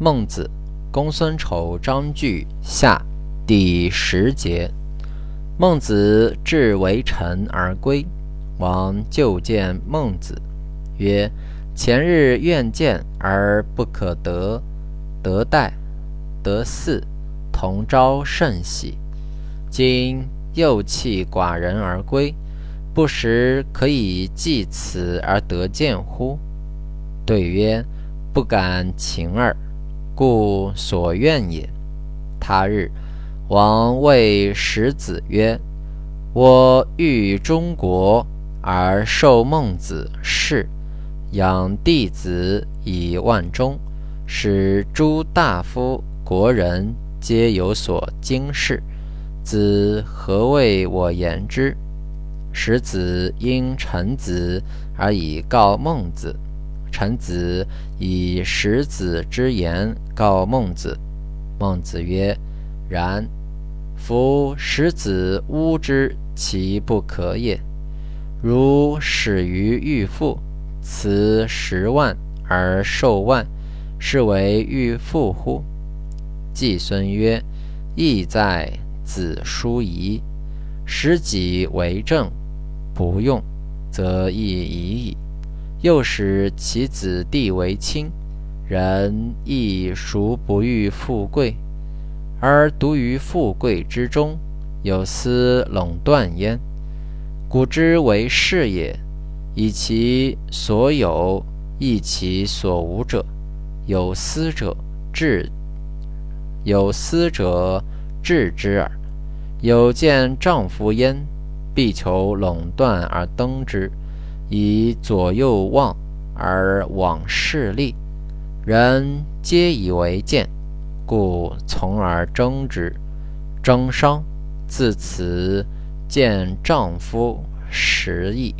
孟子，公孙丑章句下第十节。孟子至为臣而归，王就见孟子，曰：“前日愿见而不可得，得待，得嗣，同朝甚喜。今又弃寡人而归，不时可以继此而得见乎？”对曰：“不敢请耳。”故所愿也。他日，王谓使子曰：“我欲中国而受孟子事，养弟子以万钟，使诸大夫国人皆有所惊视。子何谓我言之？”使子因臣子而以告孟子。臣子以十子之言告孟子，孟子曰：“然。夫十子巫之，其不可也。如始于欲父，辞十万而受万，是为欲父乎？”季孙曰：“义在子叔仪，使己为政，不用，则亦已矣。”又使其子弟为亲，人亦孰不欲富贵？而独于富贵之中，有司垄断焉。古之为士也，以其所有，易其所无者，有司者治，有司者治之耳。有见丈夫焉，必求垄断而登之。以左右望而往视利，人皆以为见，故从而争之，争伤。自此见丈夫实矣。